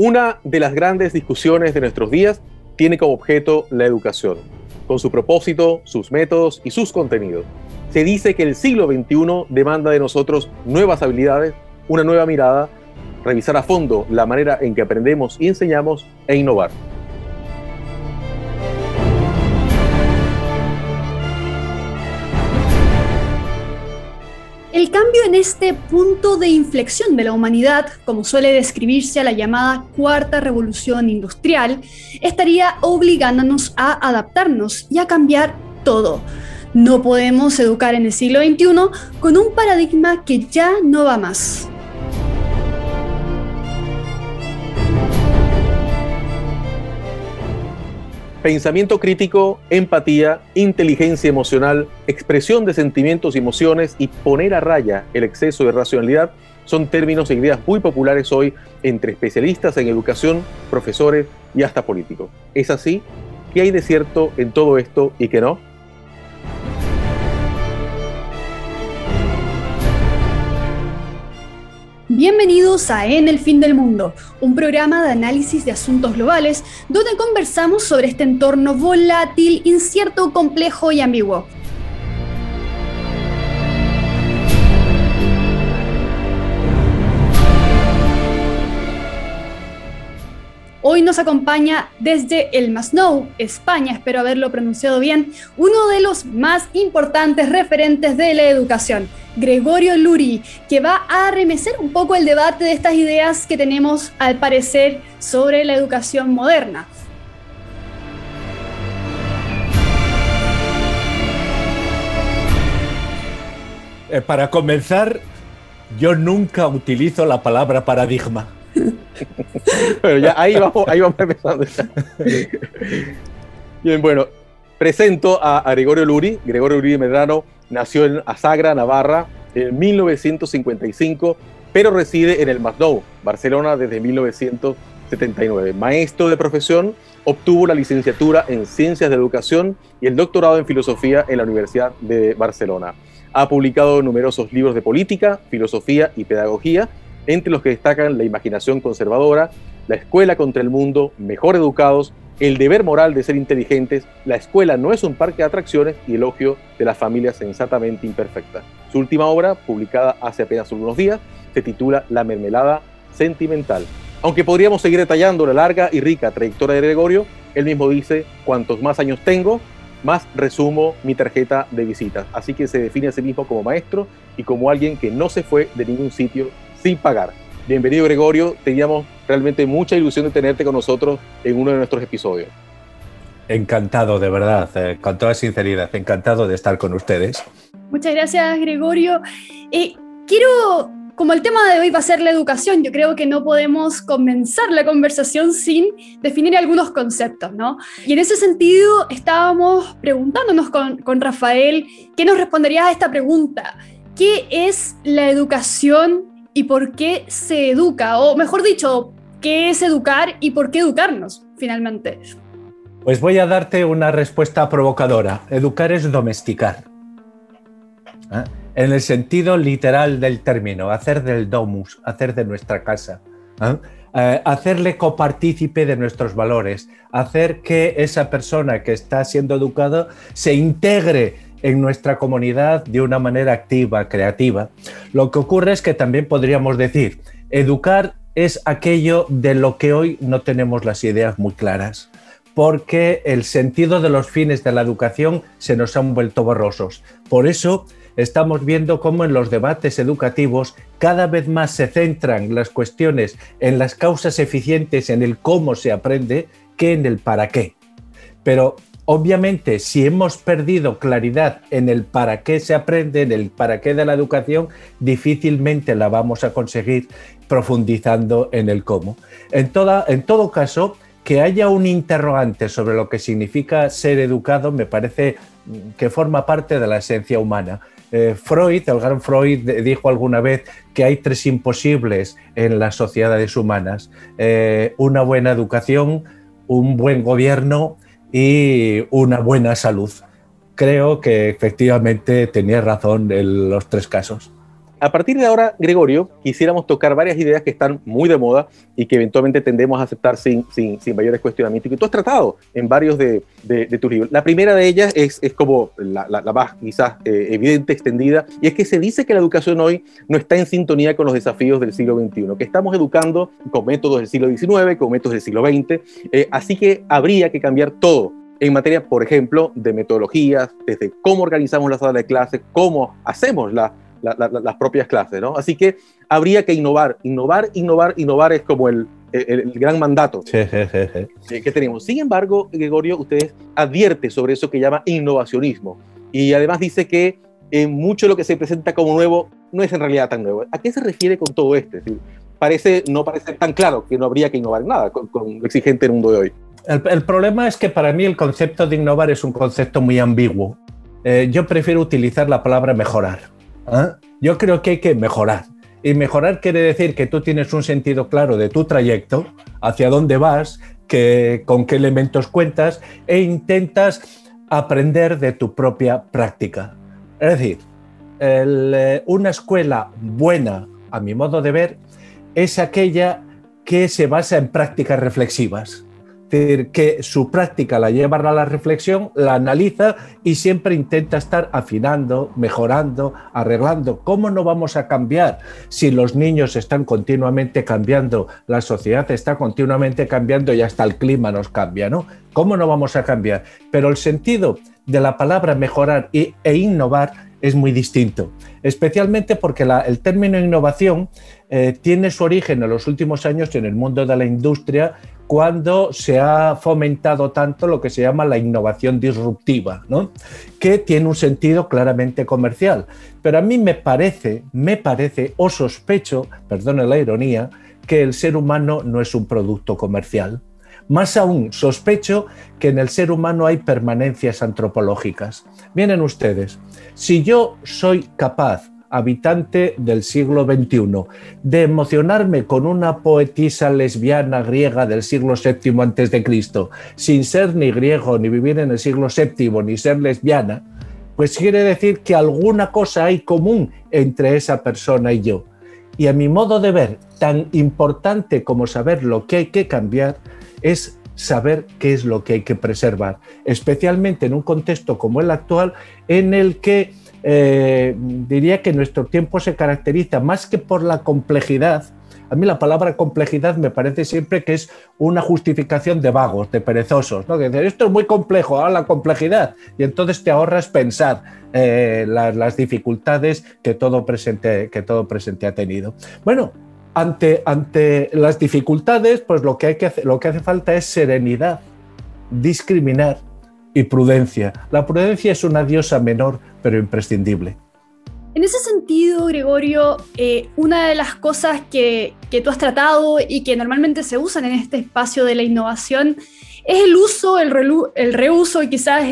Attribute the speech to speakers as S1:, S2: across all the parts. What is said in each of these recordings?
S1: Una de las grandes discusiones de nuestros días tiene como objeto la educación, con su propósito, sus métodos y sus contenidos. Se dice que el siglo XXI demanda de nosotros nuevas habilidades, una nueva mirada, revisar a fondo la manera en que aprendemos y enseñamos e innovar.
S2: El cambio en este punto de inflexión de la humanidad, como suele describirse a la llamada cuarta revolución industrial, estaría obligándonos a adaptarnos y a cambiar todo. No podemos educar en el siglo XXI con un paradigma que ya no va más.
S1: Pensamiento crítico, empatía, inteligencia emocional, expresión de sentimientos y emociones y poner a raya el exceso de racionalidad son términos e ideas muy populares hoy entre especialistas en educación, profesores y hasta políticos. ¿Es así? ¿Qué hay de cierto en todo esto y qué no?
S2: Bienvenidos a En el Fin del Mundo, un programa de análisis de asuntos globales donde conversamos sobre este entorno volátil, incierto, complejo y ambiguo. Hoy nos acompaña desde el Masnou, España, espero haberlo pronunciado bien, uno de los más importantes referentes de la educación, Gregorio Luri, que va a remecer un poco el debate de estas ideas que tenemos al parecer sobre la educación moderna.
S3: Eh, para comenzar, yo nunca utilizo la palabra paradigma.
S1: Pero ya ahí vamos, ahí vamos empezando. Bien, bueno, presento a, Gregorio Luri. Gregorio Luri Medrano nació en Asagra, Navarra, en 1955, pero reside en el Masnou, Barcelona, desde 1979. Maestro de profesión, obtuvo la licenciatura en Ciencias de Educación y el doctorado en Filosofía en la Universidad de Barcelona. Ha publicado numerosos libros de política, filosofía y pedagogía entre los que destacan La imaginación conservadora, La escuela contra el mundo, Mejor educados, El deber moral de ser inteligentes, La escuela no es un parque de atracciones y Elogio de las familias sensatamente imperfectas. Su última obra, publicada hace apenas unos días, se titula La mermelada sentimental. Aunque podríamos seguir detallando la larga y rica trayectoria de Gregorio, él mismo dice, cuantos más años tengo, más resumo mi tarjeta de visitas. Así que se define a sí mismo como maestro y como alguien que no se fue de ningún sitio sin pagar. Bienvenido Gregorio, teníamos realmente mucha ilusión de tenerte con nosotros en uno de nuestros episodios.
S3: Encantado, de verdad, eh, con toda sinceridad, encantado de estar con ustedes.
S2: Muchas gracias Gregorio. Eh, quiero, como el tema de hoy va a ser la educación, yo creo que no podemos comenzar la conversación sin definir algunos conceptos, ¿no? Y en ese sentido estábamos preguntándonos con, con Rafael, ¿qué nos responderías a esta pregunta? ¿Qué es la educación y por qué se educa, o mejor dicho, qué es educar y por qué educarnos, finalmente.
S3: Pues voy a darte una respuesta provocadora. Educar es domesticar. ¿eh? En el sentido literal del término, hacer del domus, hacer de nuestra casa. ¿eh? Eh, hacerle copartícipe de nuestros valores, hacer que esa persona que está siendo educada se integre en nuestra comunidad de una manera activa, creativa. Lo que ocurre es que también podríamos decir, educar es aquello de lo que hoy no tenemos las ideas muy claras, porque el sentido de los fines de la educación se nos han vuelto borrosos. Por eso estamos viendo cómo en los debates educativos cada vez más se centran las cuestiones en las causas eficientes, en el cómo se aprende, que en el para qué. Pero Obviamente, si hemos perdido claridad en el para qué se aprende, en el para qué de la educación, difícilmente la vamos a conseguir profundizando en el cómo. En, todo caso, que haya un interrogante sobre lo que significa ser educado me parece que forma parte de la esencia humana. Eh, Freud, el gran Freud, dijo alguna vez que hay tres imposibles en las sociedades humanas. Eh, una buena educación, un buen gobierno y una buena salud. Creo que efectivamente tenía razón en los tres casos.
S1: A partir de ahora, Gregorio, quisiéramos tocar varias ideas que están muy de moda y que eventualmente tendemos a aceptar sin, sin, sin mayores cuestionamientos. Y tú has tratado en varios de, de, tus libros. La primera de ellas es, es como la, la, más quizás eh, evidente, extendida, y es que se dice que la educación hoy no está en sintonía con los desafíos del siglo XXI, que estamos educando con métodos del siglo XIX, con métodos del siglo XX, eh, así que habría que cambiar todo en materia, por ejemplo, de metodologías, desde cómo organizamos la sala de clases, cómo hacemos la, las propias clases, ¿no? Así que habría que innovar, innovar, innovar, innovar es como el, el, gran mandato que tenemos. Sin embargo, Gregorio, usted advierte sobre eso que llama innovacionismo y además dice que eh, mucho de lo que se presenta como nuevo no es en realidad tan nuevo. ¿A qué se refiere con todo esto? parece, no parece tan claro que no habría que innovar nada con, con el exigente mundo de hoy.
S3: El, problema es que para mí el concepto de innovar es un concepto muy ambiguo. Eh, yo prefiero utilizar la palabra mejorar. ¿Eh? Yo creo que hay que mejorar. Y mejorar quiere decir que tú tienes un sentido claro de tu trayecto, hacia dónde vas, que, con qué elementos cuentas e intentas aprender de tu propia práctica. Es decir, eh, una escuela buena, a mi modo de ver, es aquella que se basa en prácticas reflexivas decir, que su práctica la lleva a la reflexión, la analiza y siempre intenta estar afinando, mejorando, arreglando. ¿Cómo no vamos a cambiar si los niños están continuamente cambiando, la sociedad está continuamente cambiando y hasta el clima nos cambia, ¿no? ¿Cómo no vamos a cambiar? Pero el sentido de la palabra mejorar e innovar es muy distinto, especialmente porque el término innovación eh, tiene su origen en los últimos años en el mundo de la industria cuando se ha fomentado tanto lo que se llama la innovación disruptiva, ¿no? que tiene un sentido claramente comercial. Pero a mí me parece, me parece, o sospecho, perdone la ironía, que el ser humano no es un producto comercial. Más aún, sospecho que en el ser humano hay permanencias antropológicas. Miren ustedes, si yo soy capaz habitante del siglo XXI, de emocionarme con una poetisa lesbiana griega del siglo VII antes de Cristo, sin ser ni griego, ni vivir en el siglo VII, ni ser lesbiana, pues quiere decir que alguna cosa hay común entre esa persona y yo. Y a mi modo de ver, tan importante como saber lo que hay que cambiar es saber qué es lo que hay que preservar, especialmente en un contexto como el actual en el que eh, diría que nuestro tiempo se caracteriza más que por la complejidad. A mí la palabra complejidad me parece siempre que es una justificación de vagos, de perezosos, ¿no? Que dicen, esto es muy complejo, a la complejidad. Y entonces te ahorras pensar eh, las, dificultades que todo, presente, que todo presente ha tenido. Bueno, ante, ante las dificultades, pues lo que, hay que lo que hace falta es serenidad, discriminar y prudencia. La prudencia es una diosa menor, pero imprescindible.
S2: En ese sentido, Gregorio, eh, una de las cosas que, que, tú has tratado y que normalmente se usan en este espacio de la innovación es el uso, el, reuso y quizás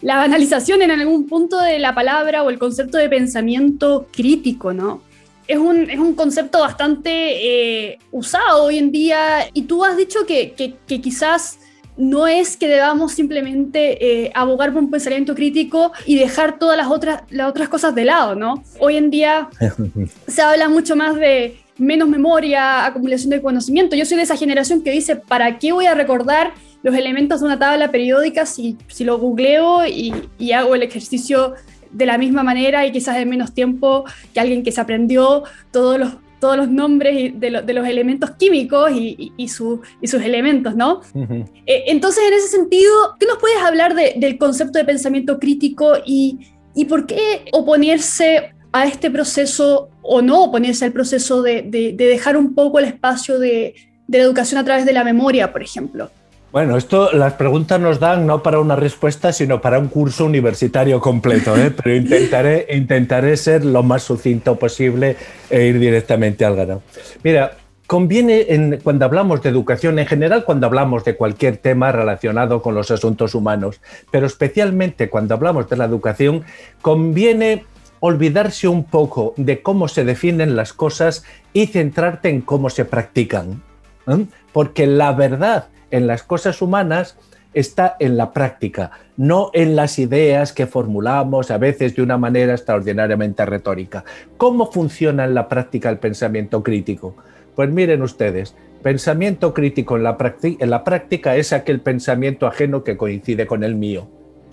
S2: la banalización en algún punto de la palabra o el concepto de pensamiento crítico, ¿no? Es un, es un concepto bastante eh, usado hoy en día y tú has dicho que, que quizás no es que debamos simplemente eh, abogar por un pensamiento crítico y dejar todas las otras, las otras cosas de lado, ¿no? Hoy en día se habla mucho más de menos memoria, acumulación de conocimiento. Yo soy de esa generación que dice, ¿para qué voy a recordar los elementos de una tabla periódica si, si lo googleo y, y hago el ejercicio de la misma manera y quizás en menos tiempo que alguien que se aprendió todos los todos los nombres de, los elementos químicos y, sus elementos, ¿no? Eh, entonces, en ese sentido, ¿qué nos puedes hablar del concepto de pensamiento crítico y, por qué oponerse a este proceso o no oponerse al proceso de, dejar un poco el espacio de la educación a través de la memoria, por ejemplo?
S3: Bueno, esto las preguntas nos dan no para una respuesta, sino para un curso universitario completo, ¿eh? pero intentaré, intentaré ser lo más sucinto posible e ir directamente al grano. Mira, conviene en, cuando hablamos de educación, en general cuando hablamos de cualquier tema relacionado con los asuntos humanos, pero especialmente cuando hablamos de la educación, conviene olvidarse un poco de cómo se definen las cosas y centrarte en cómo se practican. ¿eh? Porque la verdad en las cosas humanas está en la práctica, no en las ideas que formulamos a veces de una manera extraordinariamente retórica. ¿Cómo funciona en la práctica el pensamiento crítico? Pues miren ustedes, pensamiento crítico en la, en la práctica es aquel pensamiento ajeno que coincide con el mío.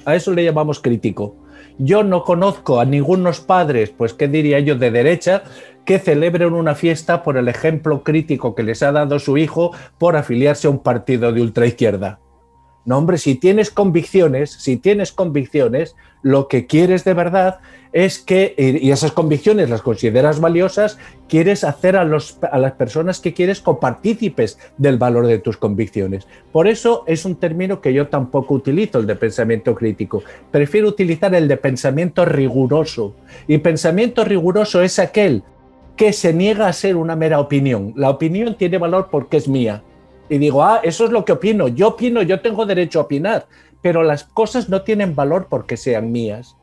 S3: A eso le llamamos crítico. Yo no conozco a ningunos padres, pues qué diría yo, de derecha, que celebren una fiesta por el ejemplo crítico que les ha dado su hijo por afiliarse a un partido de ultraizquierda. No, hombre, si tienes convicciones, si tienes convicciones, lo que quieres de verdad es que, y esas convicciones las consideras valiosas, quieres hacer a, los, a las personas que quieres copartícipes del valor de tus convicciones. Por eso es un término que yo tampoco utilizo, el de pensamiento crítico. Prefiero utilizar el de pensamiento riguroso. Y pensamiento riguroso es aquel que se niega a ser una mera opinión. La opinión tiene valor porque es mía y digo, ah, eso es lo que opino, yo opino, yo tengo derecho a opinar, pero las cosas no tienen valor porque sean mías.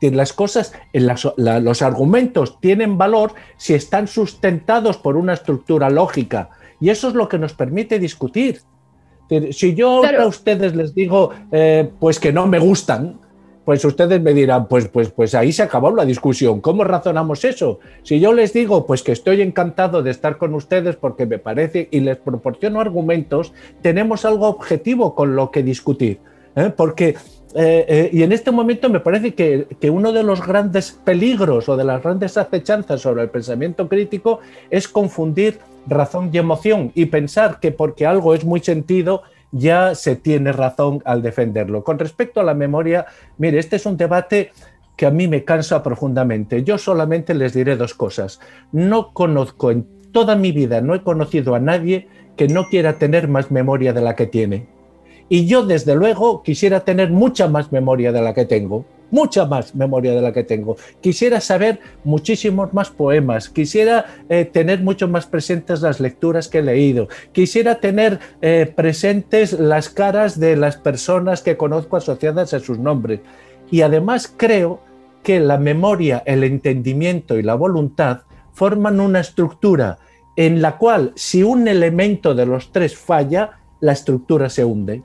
S3: Las cosas, los argumentos tienen valor si están sustentados por una estructura lógica y eso es lo que nos permite discutir. Si yo a ustedes les digo, eh, pues que no me gustan, pues ustedes me dirán, pues, pues, pues ahí se acabó la discusión. ¿Cómo razonamos eso? Si yo les digo, pues que estoy encantado de estar con ustedes porque me parece y les proporciono argumentos, tenemos algo objetivo con lo que discutir. ¿eh? Porque, eh, eh, y en este momento me parece que, que uno de los grandes peligros o de las grandes acechanzas sobre el pensamiento crítico es confundir razón y emoción y pensar que porque algo es muy sentido, ya se tiene razón al defenderlo. Con respecto a la memoria, mire, este es un debate que a mí me cansa profundamente. Yo solamente les diré dos cosas. No conozco en toda mi vida, no he conocido a nadie que no quiera tener más memoria de la que tiene. Y yo, desde luego, quisiera tener mucha más memoria de la que tengo mucha más memoria de la que tengo. Quisiera saber muchísimos más poemas, quisiera eh, tener mucho más presentes las lecturas que he leído, quisiera tener eh, presentes las caras de las personas que conozco asociadas a sus nombres. Y además creo que la memoria, el entendimiento y la voluntad forman una estructura en la cual si un elemento de los tres falla, la estructura se hunde.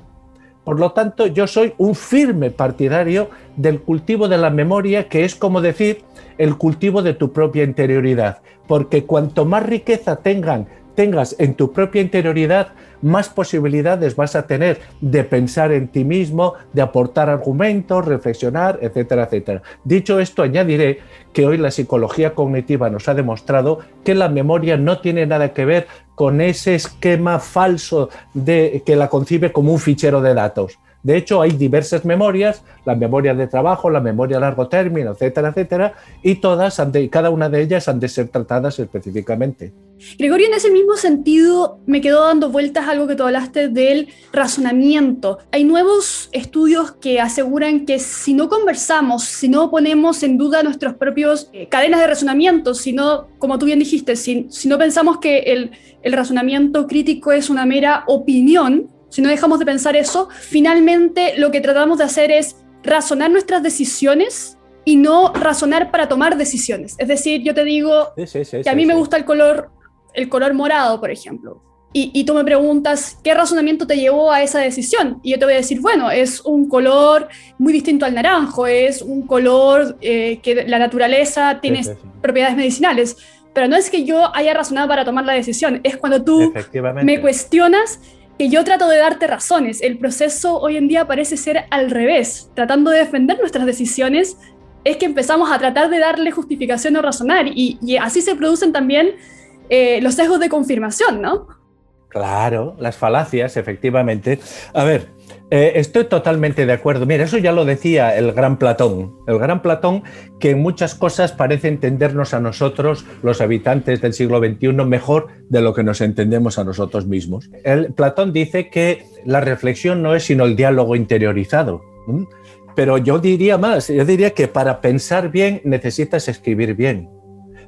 S3: Por lo tanto, yo soy un firme partidario del cultivo de la memoria, que es como decir el cultivo de tu propia interioridad, porque cuanto más riqueza tengan tengas en tu propia interioridad, más posibilidades vas a tener de pensar en ti mismo, de aportar argumentos, reflexionar, etcétera, etcétera. Dicho esto, añadiré que hoy la psicología cognitiva nos ha demostrado que la memoria no tiene nada que ver con ese esquema falso de que la concibe como un fichero de datos. De hecho, hay diversas memorias, la memoria de trabajo, la memoria a largo término, etcétera, etcétera, y todas, cada una de ellas han de ser tratadas específicamente.
S2: Gregorio, en ese mismo sentido, me quedó dando vueltas algo que tú hablaste del razonamiento. Hay nuevos estudios que aseguran que si no conversamos, si no ponemos en duda nuestros propios eh, cadenas de razonamiento, si no, como tú bien dijiste, si, si no pensamos que el, el razonamiento crítico es una mera opinión, si no dejamos de pensar eso, finalmente lo que tratamos de hacer es razonar nuestras decisiones y no razonar para tomar decisiones. Es decir, yo te digo que a mí me gusta el color, el color morado, por ejemplo. Y, tú me preguntas, ¿qué razonamiento te llevó a esa decisión? Y yo te voy a decir, bueno, es un color muy distinto al naranjo, es un color eh, que la naturaleza tiene propiedades medicinales. Pero no es que yo haya razonado para tomar la decisión, es cuando tú me cuestionas que yo trato de darte razones. El proceso hoy en día parece ser al revés. Tratando de defender nuestras decisiones, es que empezamos a tratar de darle justificación o razonar. Y, así se producen también eh, los sesgos de confirmación, ¿no?
S3: Claro, las falacias, efectivamente. A ver, eh, estoy totalmente de acuerdo. Mira, eso ya lo decía el gran Platón. El gran Platón que en muchas cosas parece entendernos a nosotros, los habitantes del siglo XXI, mejor de lo que nos entendemos a nosotros mismos. El, Platón dice que la reflexión no es sino el diálogo interiorizado. Pero yo diría más, yo diría que para pensar bien necesitas escribir bien.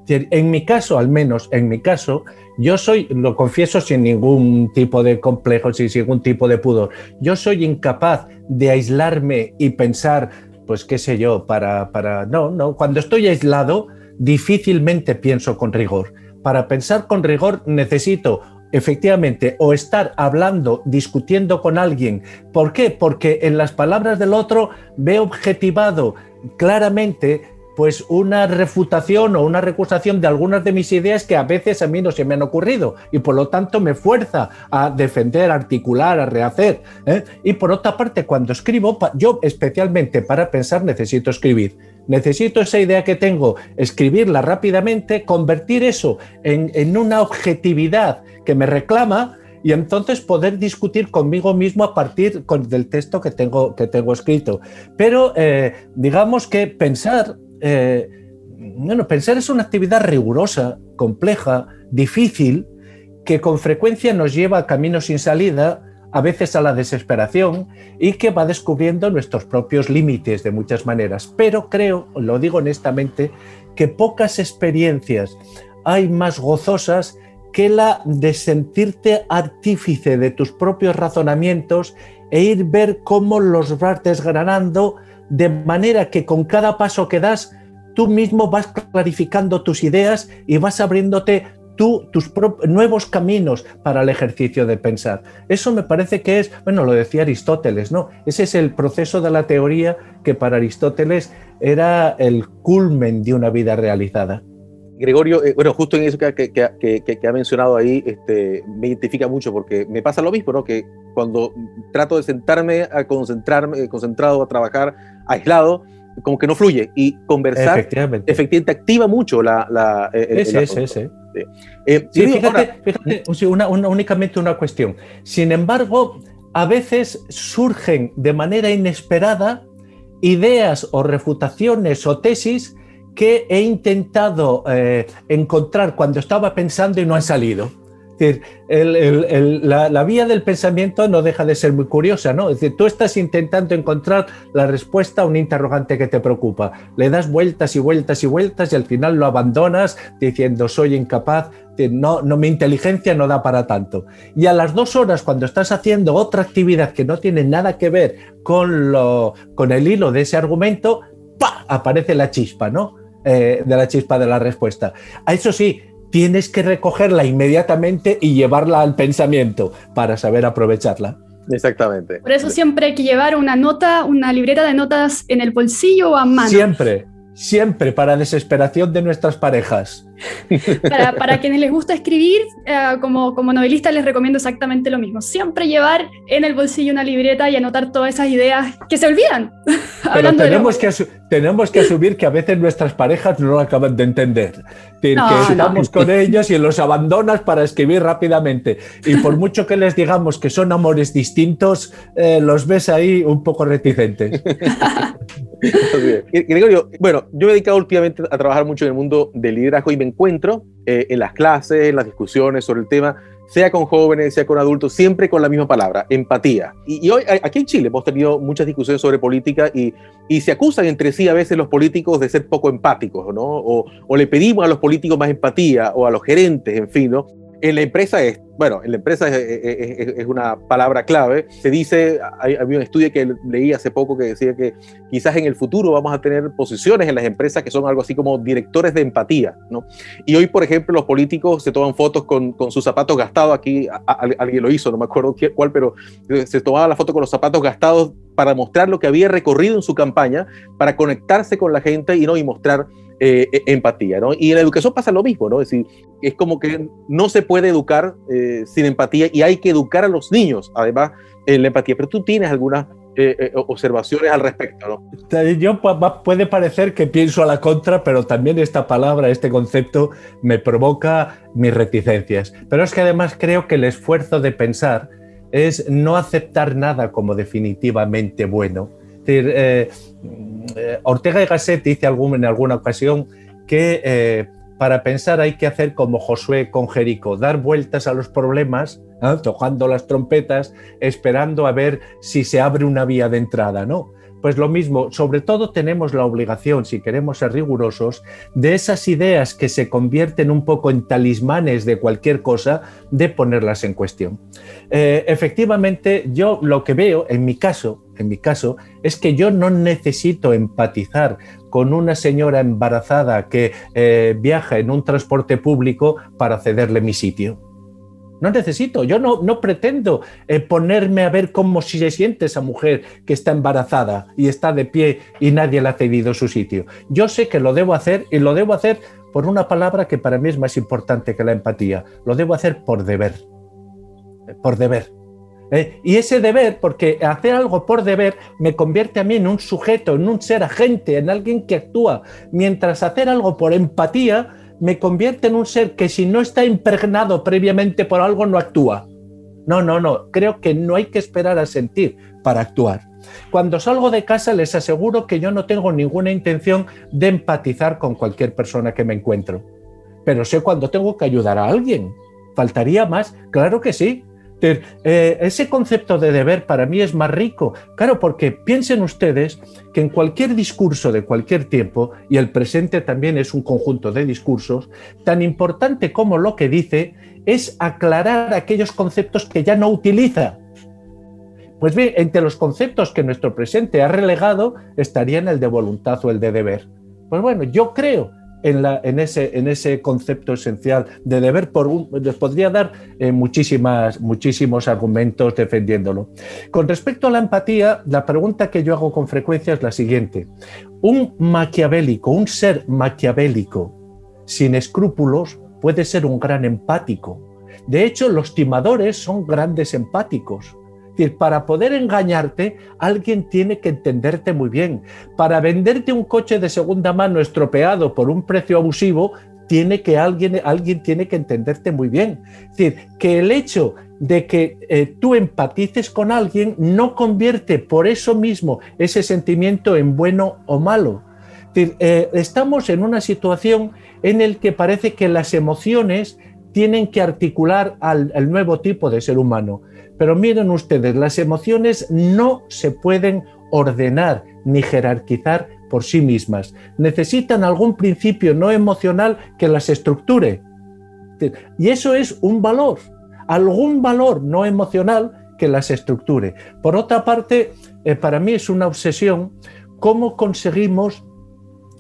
S3: En mi caso, al menos en mi caso, yo soy, lo confieso sin ningún tipo de complejo, sin ningún tipo de pudor, yo soy incapaz de aislarme y pensar, pues qué sé yo, para, para... No, no, cuando estoy aislado, difícilmente pienso con rigor. Para pensar con rigor necesito efectivamente, o estar hablando, discutiendo con alguien. ¿Por qué? Porque en las palabras del otro veo objetivado claramente pues una refutación o una recusación de algunas de mis ideas que a veces a mí no se me han ocurrido y por lo tanto me fuerza a defender, a articular, a rehacer. ¿eh? Y por otra parte, cuando escribo, yo especialmente para pensar necesito escribir. Necesito esa idea que tengo, escribirla rápidamente, convertir eso en, una objetividad que me reclama y entonces poder discutir conmigo mismo a partir del texto que tengo, que tengo escrito. Pero eh, digamos que pensar eh, bueno, pensar es una actividad rigurosa, compleja, difícil, que con frecuencia nos lleva a caminos sin salida, a veces a la desesperación y que va descubriendo nuestros propios límites de muchas maneras. Pero creo, lo digo honestamente, que pocas experiencias hay más gozosas que la de sentirte artífice de tus propios razonamientos e ir ver cómo los vas desgranando de manera que con cada paso que das, tú mismo vas clarificando tus ideas y vas abriéndote tú, tus nuevos caminos para el ejercicio de pensar. Eso me parece que es, bueno, lo decía Aristóteles, ¿no? Ese es el proceso de la teoría que para Aristóteles era el culmen de una vida realizada.
S1: Gregorio, eh, bueno, justo en eso que, que, ha mencionado ahí, este, me identifica mucho porque me pasa lo mismo, ¿no? Que cuando trato de sentarme a concentrarme, concentrado a trabajar aislado, como que no fluye. Y conversar efectivamente, efectivamente activa mucho la... la
S3: ese, ese, ese. sí, fíjate, fíjate una, únicamente una cuestión. Sin embargo, a veces surgen de manera inesperada ideas o refutaciones o tesis que he intentado eh, encontrar cuando estaba pensando y no han salido decir, la, vía del pensamiento no deja de ser muy curiosa, ¿no? Es decir, tú estás intentando encontrar la respuesta a un interrogante que te preocupa. Le das vueltas y vueltas y vueltas y al final lo abandonas diciendo soy incapaz, no, no, mi inteligencia no da para tanto. Y a las dos horas, cuando estás haciendo otra actividad que no tiene nada que ver con, lo, con el hilo de ese argumento, ¡pa! aparece la chispa, ¿no? Eh, de la chispa de la respuesta. A eso sí, tienes que recogerla inmediatamente y llevarla al pensamiento para saber aprovecharla.
S1: Exactamente.
S2: Por eso siempre hay que llevar una nota, una libreta de notas en el bolsillo o a mano.
S3: Siempre, siempre para desesperación de nuestras parejas.
S2: Para, quienes les gusta escribir, eh, como, como novelista les recomiendo exactamente lo mismo. Siempre llevar en el bolsillo una libreta y anotar todas esas ideas que se olvidan.
S3: Pero tenemos, que tenemos que asumir que a veces nuestras parejas no lo acaban de entender. Que estamos con ellos y los abandonas para escribir rápidamente. Y por mucho que les digamos que son amores distintos, eh, los ves ahí un poco reticentes.
S1: Gregorio, bueno, yo me he dedicado últimamente a trabajar mucho en el mundo del liderazgo y me encuentro eh, en las clases, en las discusiones sobre el tema, sea con jóvenes, sea con adultos, siempre con la misma palabra, empatía. Y, hoy, aquí en Chile, hemos tenido muchas discusiones sobre política y, se acusan entre sí a veces los políticos de ser poco empáticos, ¿no? O, o, le pedimos a los políticos más empatía, o a los gerentes, en fin, ¿no? En la empresa es, bueno, en la empresa es, una palabra clave. Se dice, hay, había un estudio que leí hace poco que decía que quizás en el futuro vamos a tener posiciones en las empresas que son algo así como directores de empatía, ¿no? Y hoy, por ejemplo, los políticos se toman fotos con, con sus zapatos gastados. Aquí alguien lo hizo, no me acuerdo cuál, pero se tomaba la foto con los zapatos gastados para mostrar lo que había recorrido en su campaña, para conectarse con la gente y no y mostrar eh, e, empatía, ¿no? Y en la educación pasa lo mismo, ¿no? Es decir, es como que no se puede educar eh, sin empatía y hay que educar a los niños, además, en la empatía. Pero tú tienes algunas eh, observaciones al respecto, ¿no?
S3: Yo puede parecer que pienso a la contra, pero también esta palabra, este concepto, me provoca mis reticencias. Pero es que además creo que el esfuerzo de pensar es no aceptar nada como definitivamente bueno. Es decir, eh, Ortega y Gasset dice en alguna ocasión que eh, para pensar hay que hacer como Josué con Jericó, dar vueltas a los problemas, tocando las trompetas, esperando a ver si se abre una vía de entrada, ¿no? Pues lo mismo, sobre todo tenemos la obligación, si queremos ser rigurosos, de esas ideas que se convierten un poco en talismanes de cualquier cosa, de ponerlas en cuestión. Eh, efectivamente, yo lo que veo, en mi caso, en mi caso, es que yo no necesito empatizar con una señora embarazada que eh, viaja en un transporte público para cederle mi sitio. No necesito, yo no, no pretendo eh, ponerme a ver cómo se siente esa mujer que está embarazada y está de pie y nadie le ha cedido su sitio. Yo sé que lo debo hacer y lo debo hacer por una palabra que para mí es más importante que la empatía. Lo debo hacer por deber. Por deber. ¿Eh? Y ese deber, porque hacer algo por deber me convierte a mí en un sujeto, en un ser agente, en alguien que actúa, mientras hacer algo por empatía me convierte en un ser que si no está impregnado previamente por algo no actúa. No, no, no, creo que no hay que esperar a sentir para actuar. Cuando salgo de casa les aseguro que yo no tengo ninguna intención de empatizar con cualquier persona que me encuentro, pero sé cuando tengo que ayudar a alguien. ¿Faltaría más? Claro que sí. Eh, ese concepto de deber para mí es más rico. Claro, porque piensen ustedes que en cualquier discurso de cualquier tiempo, y el presente también es un conjunto de discursos, tan importante como lo que dice es aclarar aquellos conceptos que ya no utiliza. Pues bien, entre los conceptos que nuestro presente ha relegado estarían el de voluntad o el de deber. Pues bueno, yo creo en, ese, concepto esencial de deber, por les podría dar eh, muchísimas, muchísimos argumentos defendiéndolo. Con respecto a la empatía, la pregunta que yo hago con frecuencia es la siguiente. Un maquiavélico, un ser maquiavélico sin escrúpulos puede ser un gran empático. De hecho, los timadores son grandes empáticos decir, para poder engañarte, alguien tiene que entenderte muy bien. Para venderte un coche de segunda mano estropeado por un precio abusivo, tiene que alguien, alguien tiene que entenderte muy bien. Es decir, que el hecho de que eh, tú empatices con alguien no convierte por eso mismo ese sentimiento en bueno o malo. eh, estamos en una situación en la que parece que las emociones tienen que articular al, nuevo tipo de ser humano. Pero miren ustedes, las emociones no se pueden ordenar ni jerarquizar por sí mismas. Necesitan algún principio no emocional que las estructure. Y eso es un valor, algún valor no emocional que las estructure. Por otra parte, eh, para mí es una obsesión cómo conseguimos,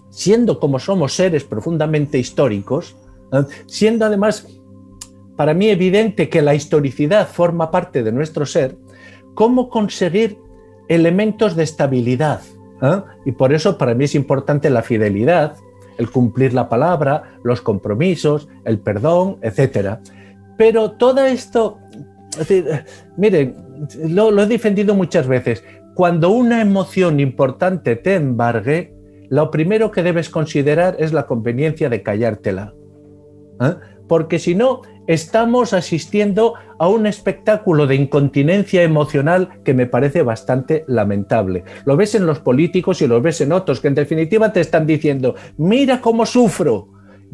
S3: siendo como somos seres profundamente históricos, ¿eh? siendo además para mí evidente que la historicidad forma parte de nuestro ser, cómo conseguir elementos de estabilidad. ¿eh? Y por eso para mí es importante la fidelidad, el cumplir la palabra, los compromisos, el perdón, etc. Pero todo esto, miren, lo, he defendido muchas veces, cuando una emoción importante te embargue, lo primero que debes considerar es la conveniencia de callártela. ¿eh? Porque si no, estamos asistiendo a un espectáculo de incontinencia emocional que me parece bastante lamentable. Lo ves en los políticos y lo ves en otros, que en definitiva te están diciendo, mira cómo sufro,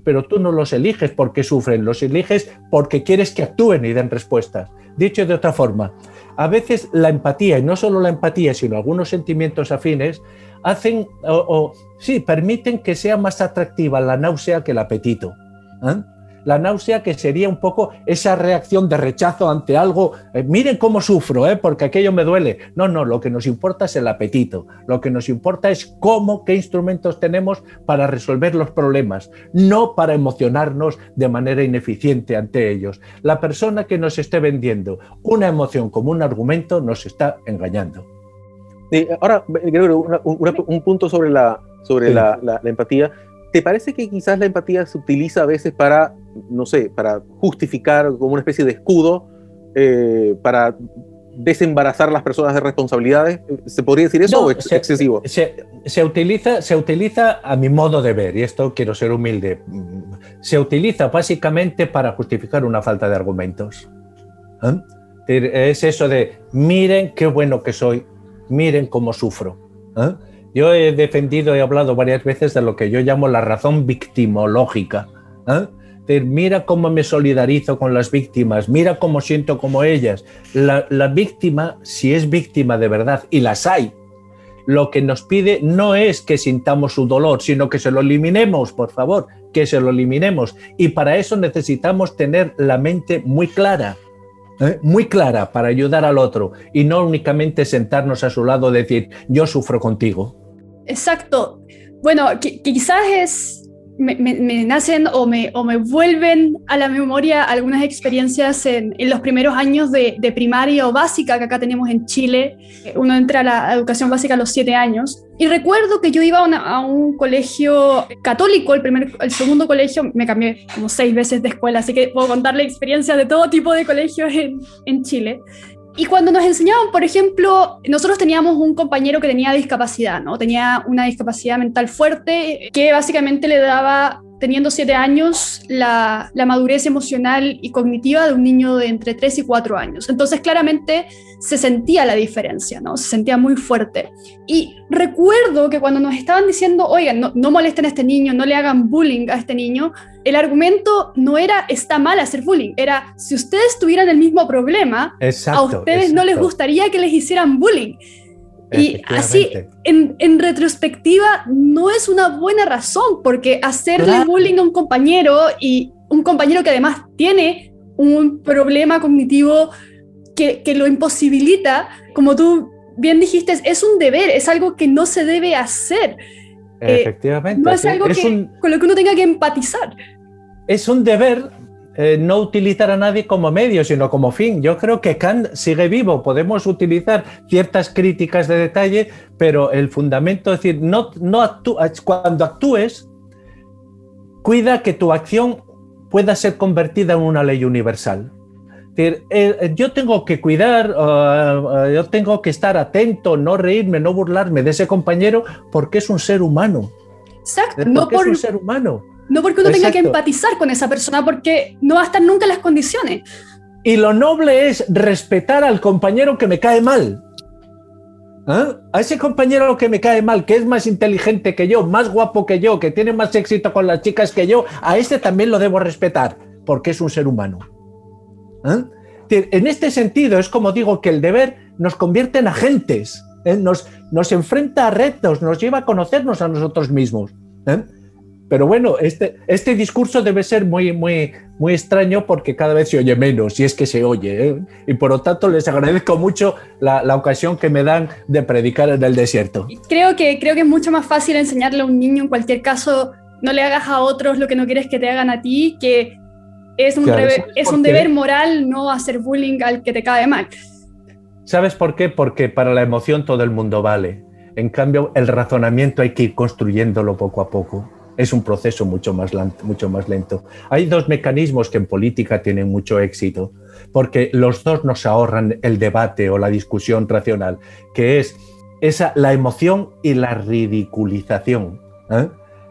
S3: pero tú no los eliges porque sufren, los eliges porque quieres que actúen y den respuestas. Dicho de otra forma, a veces la empatía, y no solo la empatía, sino algunos sentimientos afines, hacen o, sí, permiten que sea más atractiva la náusea que el apetito. ¿eh? La náusea, que sería un poco esa reacción de rechazo ante algo. Eh, miren cómo sufro, ¿eh? porque aquello me duele. No, no, lo que nos importa es el apetito. Lo que nos importa es cómo, qué instrumentos tenemos para resolver los problemas, no para emocionarnos de manera ineficiente ante ellos. La persona que nos esté vendiendo una emoción como un argumento nos está engañando.
S1: ahora, un punto sobre la, sobre la, la empatía. ¿Te parece que quizás la empatía se utiliza a veces para no sé, para justificar como una especie de escudo eh, para desembarazar a las personas de responsabilidades. ¿Se podría decir eso o es excesivo?
S3: Se, utiliza, se utiliza a mi modo de ver, y esto quiero ser humilde, se utiliza básicamente para justificar una falta de argumentos. ¿Eh? Es eso de, miren qué bueno que soy, miren cómo sufro. ¿Eh? Yo he defendido, he hablado varias veces de lo que yo llamo la razón victimológica mira cómo me solidarizo con las víctimas, mira cómo siento como ellas. La, víctima, si es víctima de verdad, y las hay, lo que nos pide no es que sintamos su dolor, sino que se lo eliminemos, por favor, que se lo eliminemos. Y para eso necesitamos tener la mente muy clara, ¿eh? muy clara para ayudar al otro y no únicamente sentarnos a su lado y decir, yo sufro contigo.
S2: Exacto. Bueno, quizás es me, nacen o me, o me vuelven a la memoria algunas experiencias en, los primeros años de, primaria o básica que acá tenemos en Chile. Uno entra a la educación básica a los siete años. Y recuerdo que yo iba a, un colegio católico, el, primer, el segundo colegio, me cambié como seis veces de escuela, así que puedo contarle experiencias de todo tipo de colegios en, en Chile. Y cuando nos enseñaban, por ejemplo, nosotros teníamos un compañero que tenía discapacidad, ¿no? Tenía una discapacidad mental fuerte que básicamente le daba teniendo siete años, la, madurez emocional y cognitiva de un niño de entre tres y cuatro años. Entonces, claramente se sentía la diferencia, ¿no? Se sentía muy fuerte. Y recuerdo que cuando nos estaban diciendo, oigan, no, molesten a este niño, no le hagan bullying a este niño, el argumento no era está mal hacer bullying, era si ustedes tuvieran el mismo problema, a ustedes no les gustaría que les hicieran bullying. Y así, en, retrospectiva, no es una buena razón, porque hacerle bullying a un compañero y un compañero que además tiene un problema cognitivo que, lo imposibilita, como tú bien dijiste, es un deber, es algo que no se debe hacer.
S3: Eh, Efectivamente.
S2: no es algo con lo que uno tenga que empatizar.
S3: Es un deber eh, no utilizar a nadie como medio, sino como fin. Yo creo que Kant sigue vivo. Podemos utilizar ciertas críticas de detalle, pero el fundamento es decir, no, no cuando actúes, cuida que tu acción pueda ser convertida en una ley universal. Eh, yo tengo que cuidar, uh, yo tengo que estar atento, no reírme, no burlarme de ese compañero porque es un ser humano.
S2: Exacto, no por, es
S3: un ser humano.
S2: No porque uno tenga que empatizar con esa persona, porque no va a estar nunca en las condiciones.
S3: Y lo noble es respetar al compañero que me cae mal. ¿Ah? A ese compañero que me cae mal, que es más inteligente que yo, más guapo que yo, que tiene más éxito con las chicas que yo, a este también lo debo respetar, porque es un ser humano. ¿Ah? En este sentido, es como digo que el deber nos convierte en agentes, ¿eh? nos, nos enfrenta a retos, nos lleva a conocernos a nosotros mismos. ¿eh? Pero bueno, este, este discurso debe ser muy, muy, muy extraño porque cada vez se oye menos, si es que se oye. ¿eh? Y por lo tanto les agradezco mucho la, la, ocasión que me dan de predicar en el desierto.
S2: Creo que, creo que es mucho más fácil enseñarle a un niño, en cualquier caso, no le hagas a otros lo que no quieres que te hagan a ti, que es un, es un deber moral no hacer bullying al que te cae mal.
S3: ¿Sabes por qué? Porque para la emoción todo el mundo vale. En cambio, el razonamiento hay que ir construyéndolo poco a poco es un proceso mucho más, lento. Hay dos mecanismos que en política tienen mucho éxito, porque los dos nos ahorran el debate o la discusión racional, que es esa, la emoción y la ridiculización. ¿eh?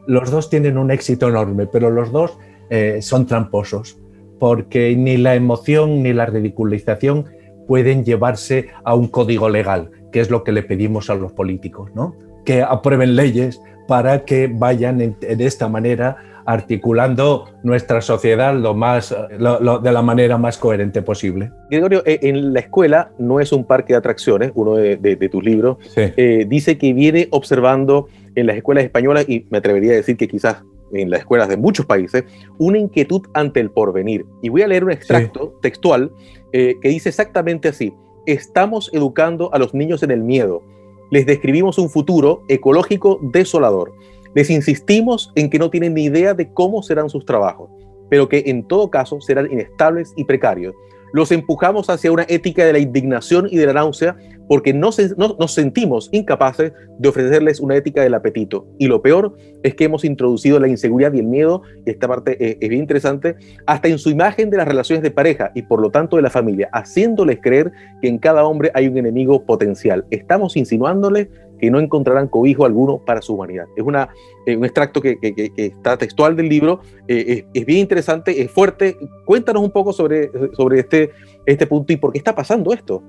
S3: Los dos tienen un éxito enorme, pero los dos eh, son tramposos, porque ni la emoción ni la ridiculización pueden llevarse a un código legal, que es lo que le pedimos a los políticos, ¿no? Que aprueben leyes para que vayan de esta manera articulando nuestra sociedad lo más, de la manera más coherente posible.
S1: Gregorio, eh, en la escuela no es un parque de atracciones, uno de, tus libros, eh, dice que viene observando en las escuelas españolas, y me atrevería a decir que quizás en las escuelas de muchos países, una inquietud ante el porvenir. Y voy a leer un extracto textual eh, que dice exactamente así, estamos educando a los niños en el miedo les describimos un futuro ecológico desolador. Les insistimos en que no tienen ni idea de cómo serán sus trabajos, pero que en todo caso serán inestables y precarios los empujamos hacia una ética de la indignación y de la náusea porque no, nos sentimos incapaces de ofrecerles una ética del apetito. Y lo peor es que hemos introducido la inseguridad y el miedo, y esta parte es, es bien interesante, hasta en su imagen de las relaciones de pareja y por lo tanto de la familia, haciéndoles creer que en cada hombre hay un enemigo potencial. Estamos insinuándoles que no encontrarán cobijo alguno para su humanidad. Es una, eh, un extracto que, está textual del libro, eh, es, bien interesante, es fuerte. Cuéntanos un poco sobre, sobre este, este punto y por qué está pasando esto.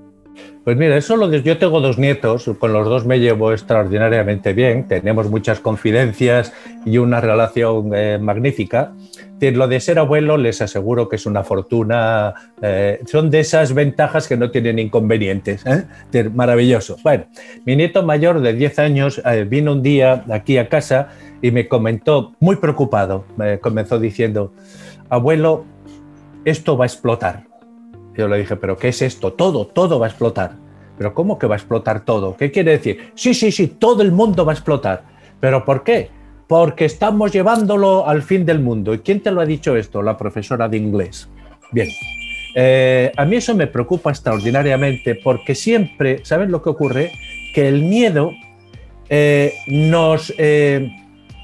S3: Pues mira, eso lo yo tengo dos nietos, con los dos me llevo extraordinariamente bien, tenemos muchas confidencias y una relación eh, magnífica. Lo de ser abuelo les aseguro que es una fortuna, eh, son de esas ventajas que no tienen inconvenientes. ¿eh? Maravilloso. Bueno, mi nieto mayor de 10 años vino un día aquí a casa y me comentó, muy preocupado, me comenzó diciendo, abuelo, esto va a explotar. Yo le dije, pero ¿qué es esto? Todo, todo va a explotar. ¿Pero cómo que va a explotar todo? ¿Qué quiere decir? Sí, sí, sí, todo el mundo va a explotar. ¿Pero por qué? Porque estamos llevándolo al fin del mundo. ¿Y quién te lo ha dicho esto? La profesora de inglés. Bien. Eh, a mí eso me preocupa extraordinariamente porque siempre, ¿saben lo que ocurre? Que el miedo eh, nos eh,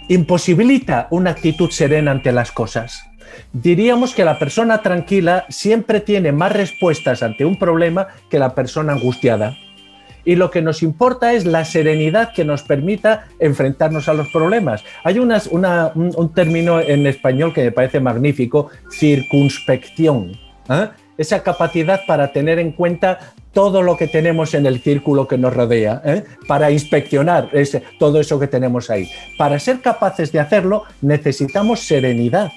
S3: imposibilita una actitud serena ante las cosas. Diríamos que la persona tranquila siempre tiene más respuestas ante un problema que la persona angustiada. Y lo que nos importa es la serenidad que nos permita enfrentarnos a los problemas. Hay un, un, término en español que me parece magnífico, circunspección. ¿eh? Esa capacidad para tener en cuenta todo lo que tenemos en el círculo que nos rodea, ¿eh? para inspeccionar todo eso que tenemos ahí. Para ser capaces de hacerlo necesitamos serenidad.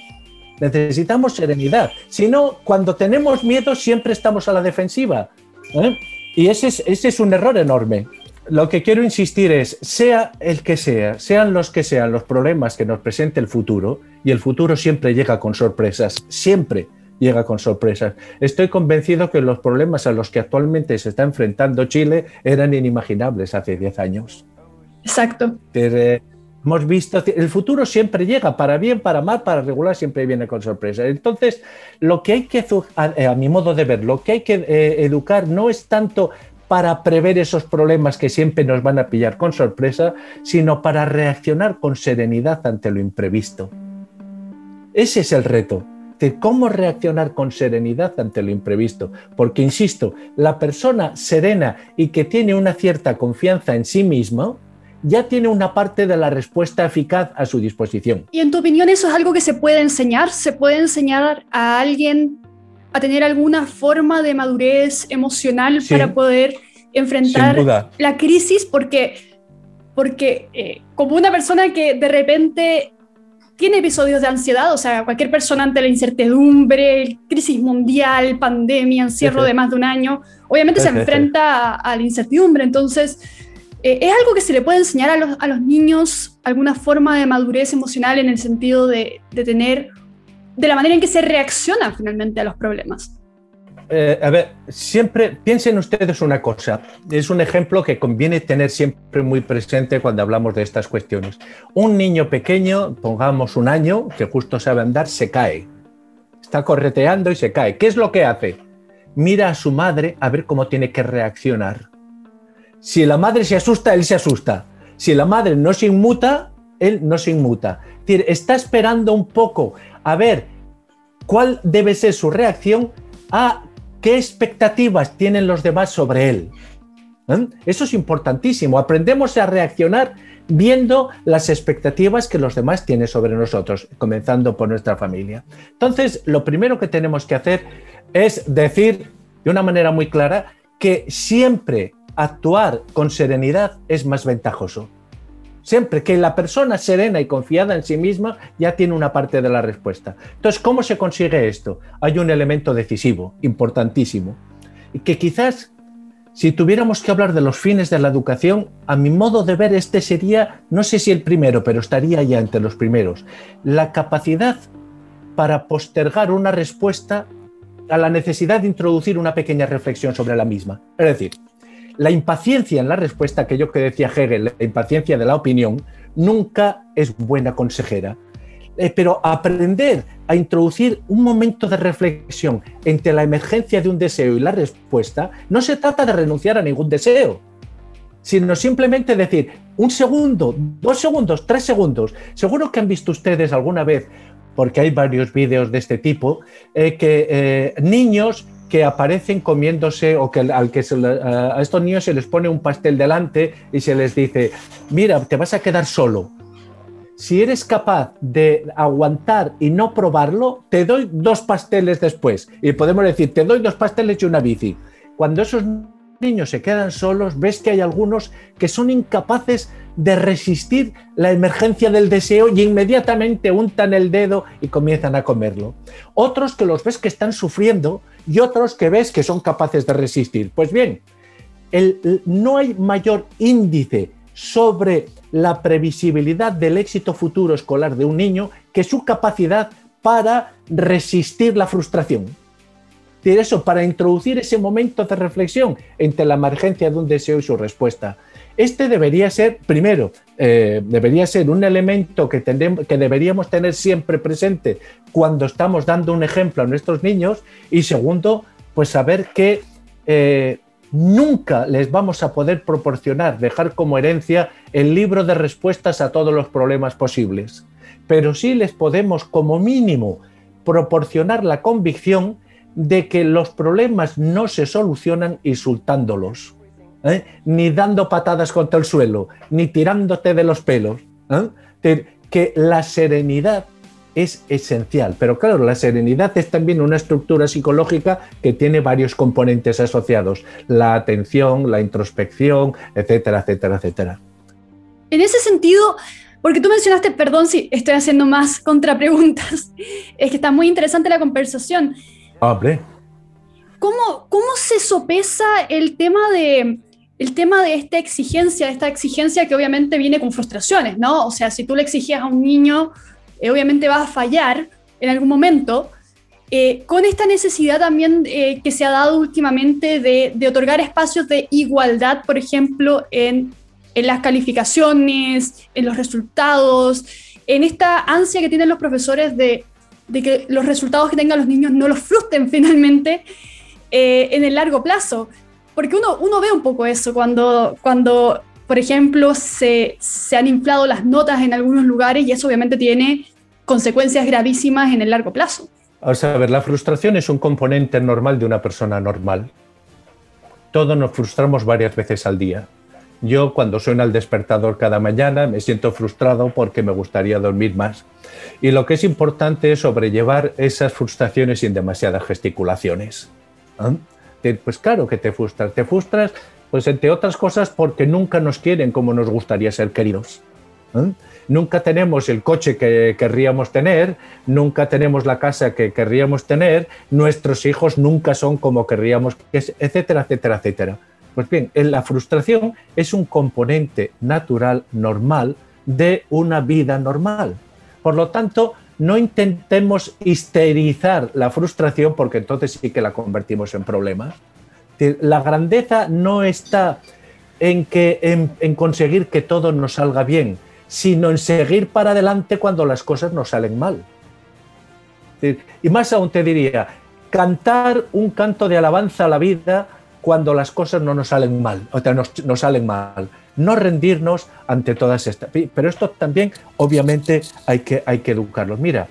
S3: Necesitamos serenidad. Si no, cuando tenemos miedo siempre estamos a la defensiva. ¿eh? Y ese es, ese es un error enorme. Lo que quiero insistir es, sea el que sea, sean los que sean los problemas que nos presente el futuro, y el futuro siempre llega con sorpresas, siempre llega con sorpresas. Estoy convencido que los problemas a los que actualmente se está enfrentando Chile eran inimaginables hace 10 años.
S2: Exacto.
S3: Hemos visto, el futuro siempre llega, para bien, para mal, para regular, siempre viene con sorpresas. Entonces, lo que hay que, a, mi modo de ver, lo que hay que eh, educar no es tanto para prever esos problemas que siempre nos van a pillar con sorpresa, sino para reaccionar con serenidad ante lo imprevisto. Ese es el reto de cómo reaccionar con serenidad ante lo imprevisto. Porque, insisto, la persona serena y que tiene una cierta confianza en sí misma, ya tiene una parte de la respuesta eficaz a su disposición.
S2: ¿Y en tu opinión eso es algo que se puede enseñar? ¿Se puede enseñar a alguien a tener alguna forma de madurez emocional para poder enfrentar la crisis? Porque, porque eh, como una persona que de repente tiene episodios de ansiedad, o sea, cualquier persona ante la incertidumbre, crisis mundial, pandemia, encierro de más de un año, obviamente se enfrenta a, la incertidumbre. Entonces, eh, ¿es algo que se le puede enseñar a los, niños alguna forma de madurez emocional en el sentido de, de tener, de la manera en que se reacciona finalmente a los problemas?
S3: Eh, a ver, siempre piensen ustedes una cosa. Es un ejemplo que conviene tener siempre muy presente cuando hablamos de estas cuestiones. Un niño pequeño, pongamos un año, que justo sabe andar, se cae. Está correteando y se cae. ¿Qué es lo que hace? Mira a su madre a ver cómo tiene que reaccionar. Si la madre se asusta, él se asusta. Si la madre no se inmuta, él no se inmuta. Está esperando un poco a ver cuál debe ser su reacción a ¿Qué expectativas tienen los demás sobre él? ¿Eh? Eso es importantísimo. Aprendemos a reaccionar viendo las expectativas que los demás tienen sobre nosotros, comenzando por nuestra familia. Entonces, lo primero que tenemos que hacer es decir de una manera muy clara que siempre actuar con serenidad es más ventajoso. Siempre que la persona serena y confiada en sí misma ya tiene una parte de la respuesta. Entonces, ¿cómo se consigue esto? Hay un elemento decisivo, importantísimo, y que quizás si tuviéramos que hablar de los fines de la educación, a mi modo de ver, este sería, no sé si el primero, pero estaría ya entre los primeros, la capacidad para postergar una respuesta a la necesidad de introducir una pequeña reflexión sobre la misma. Es decir, la impaciencia en la respuesta, aquello que decía Hegel, la impaciencia de la opinión, nunca es buena consejera. Eh, pero aprender a introducir un momento de reflexión entre la emergencia de un deseo y la respuesta, no se trata de renunciar a ningún deseo, sino simplemente decir un segundo, dos segundos, tres segundos. Seguro que han visto ustedes alguna vez, porque hay varios vídeos de este tipo, eh, que eh, niños que aparecen comiéndose o que al que a estos niños se les pone un pastel delante y se les dice, mira, te vas a quedar solo. Si eres capaz de aguantar y no probarlo, te doy dos pasteles después. Y podemos decir, te doy dos pasteles y una bici. Cuando esos niños se quedan solos, ves que hay algunos que son incapaces de resistir la emergencia del deseo y inmediatamente untan el dedo y comienzan a comerlo. Otros que los ves que están sufriendo y otros que ves que son capaces de resistir. Pues bien, no hay mayor índice sobre la previsibilidad del éxito futuro escolar de un niño que su capacidad para resistir la frustración. Eso, para introducir ese momento de reflexión entre la emergencia de un deseo y su respuesta. este debería ser, primero, eh, debería ser un elemento que, que deberíamos tener siempre presente cuando estamos dando un ejemplo a nuestros niños y segundo, pues saber que eh, nunca les vamos a poder proporcionar, dejar como herencia el libro de respuestas a todos los problemas posibles, pero sí les podemos como mínimo proporcionar la convicción de que los problemas no se solucionan insultándolos, ¿eh? ni dando patadas contra el suelo, ni tirándote de los pelos. ¿eh? Que la serenidad es esencial, pero claro, la serenidad es también una estructura psicológica que tiene varios componentes asociados, la atención, la introspección, etcétera, etcétera, etcétera.
S2: En ese sentido, porque tú mencionaste, perdón si estoy haciendo más contrapreguntas, es que está muy interesante la conversación.
S3: Hombre.
S2: ¿Cómo, ¿Cómo se sopesa el tema de, el tema de esta exigencia, esta exigencia que obviamente viene con frustraciones, ¿no? O sea, si tú le exigías a un niño, eh, obviamente va a fallar en algún momento, eh, con esta necesidad también eh, que se ha dado últimamente de, de, otorgar espacios de igualdad, por ejemplo, en, en, las calificaciones, en los resultados, en esta ansia que tienen los profesores de de que los resultados que tengan los niños no los frustren finalmente eh, en el largo plazo. Porque uno, uno ve un poco eso cuando, cuando por ejemplo, se, se han inflado las notas en algunos lugares y eso obviamente tiene consecuencias gravísimas en el largo plazo.
S3: O sea, a ver, la frustración es un componente normal de una persona normal. Todos nos frustramos varias veces al día. Yo cuando suena el despertador cada mañana me siento frustrado porque me gustaría dormir más. Y lo que es importante es sobrellevar esas frustraciones sin demasiadas gesticulaciones. Pues claro que te frustras. Te frustras, pues entre otras cosas, porque nunca nos quieren como nos gustaría ser queridos. Nunca tenemos el coche que querríamos tener, nunca tenemos la casa que querríamos tener, nuestros hijos nunca son como querríamos, etcétera, etcétera, etcétera. Pues bien, la frustración es un componente natural, normal, de una vida normal. Por lo tanto, no intentemos histerizar la frustración porque entonces sí que la convertimos en problemas. La grandeza no está en, que, en, conseguir que todo nos salga bien, sino en seguir para adelante cuando las cosas nos salen mal. Y más aún te diría, cantar un canto de alabanza a la vida cuando las cosas no nos salen mal, o sea, nos, salen mal. No rendirnos ante todas estas. Pero esto también, obviamente, hay que, hay que educarlos. Mira,